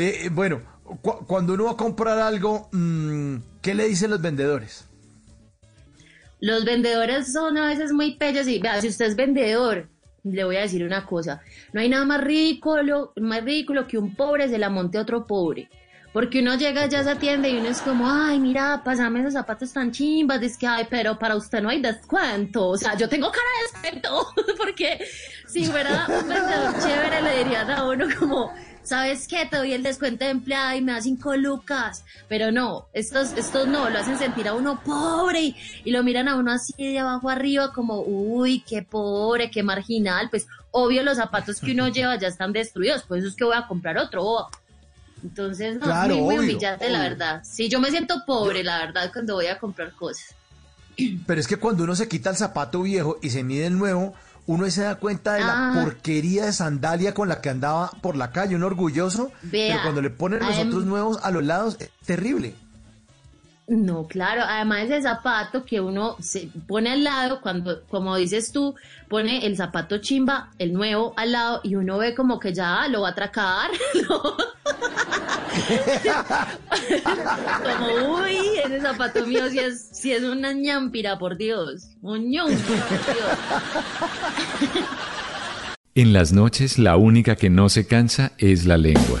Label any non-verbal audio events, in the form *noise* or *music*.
Eh, eh, bueno, cu- cuando uno va a comprar algo, mm, ¿qué le dicen los vendedores? Los vendedores son a veces muy pellos y vea, si usted es vendedor, le voy a decir una cosa, no hay nada más ridículo, más ridículo que un pobre se la monte a otro pobre. Porque uno llega ya a esa tienda y uno es como, ay, mira, pásame esos zapatos tan chimbas, es que, ay, pero para usted no hay descuento. O sea, yo tengo cara de descuento, *laughs* porque si fuera un vendedor chévere le dirían a uno como, ¿sabes qué? Te doy el descuento de empleada y me das cinco lucas. Pero no, estos, estos no, lo hacen sentir a uno pobre y, y lo miran a uno así de abajo arriba como, uy, qué pobre, qué marginal. Pues obvio los zapatos que uno *laughs* lleva ya están destruidos, pues eso es que voy a comprar otro. Entonces, no, Claro, muy, muy obvio, humillante, la verdad. Sí, yo me siento pobre, la verdad, cuando voy a comprar cosas. *clears throat* Pero es que cuando uno se quita el zapato viejo y se mide el nuevo, uno se da cuenta de la Ah. porquería de sandalia con la que andaba por la calle, un orgulloso. Vea, pero cuando le ponen los otros nuevos a los lados, es terrible. No, claro, además ese zapato que uno se pone al lado, cuando, como dices tú, pone el zapato chimba, el nuevo al lado, y uno ve como que ya lo va a atracar, *laughs* ¿no? Como, uy, ese zapato mío si es, si es una ñampira, por Dios, un ñampira, por Dios. En las noches la única que no se cansa es la lengua.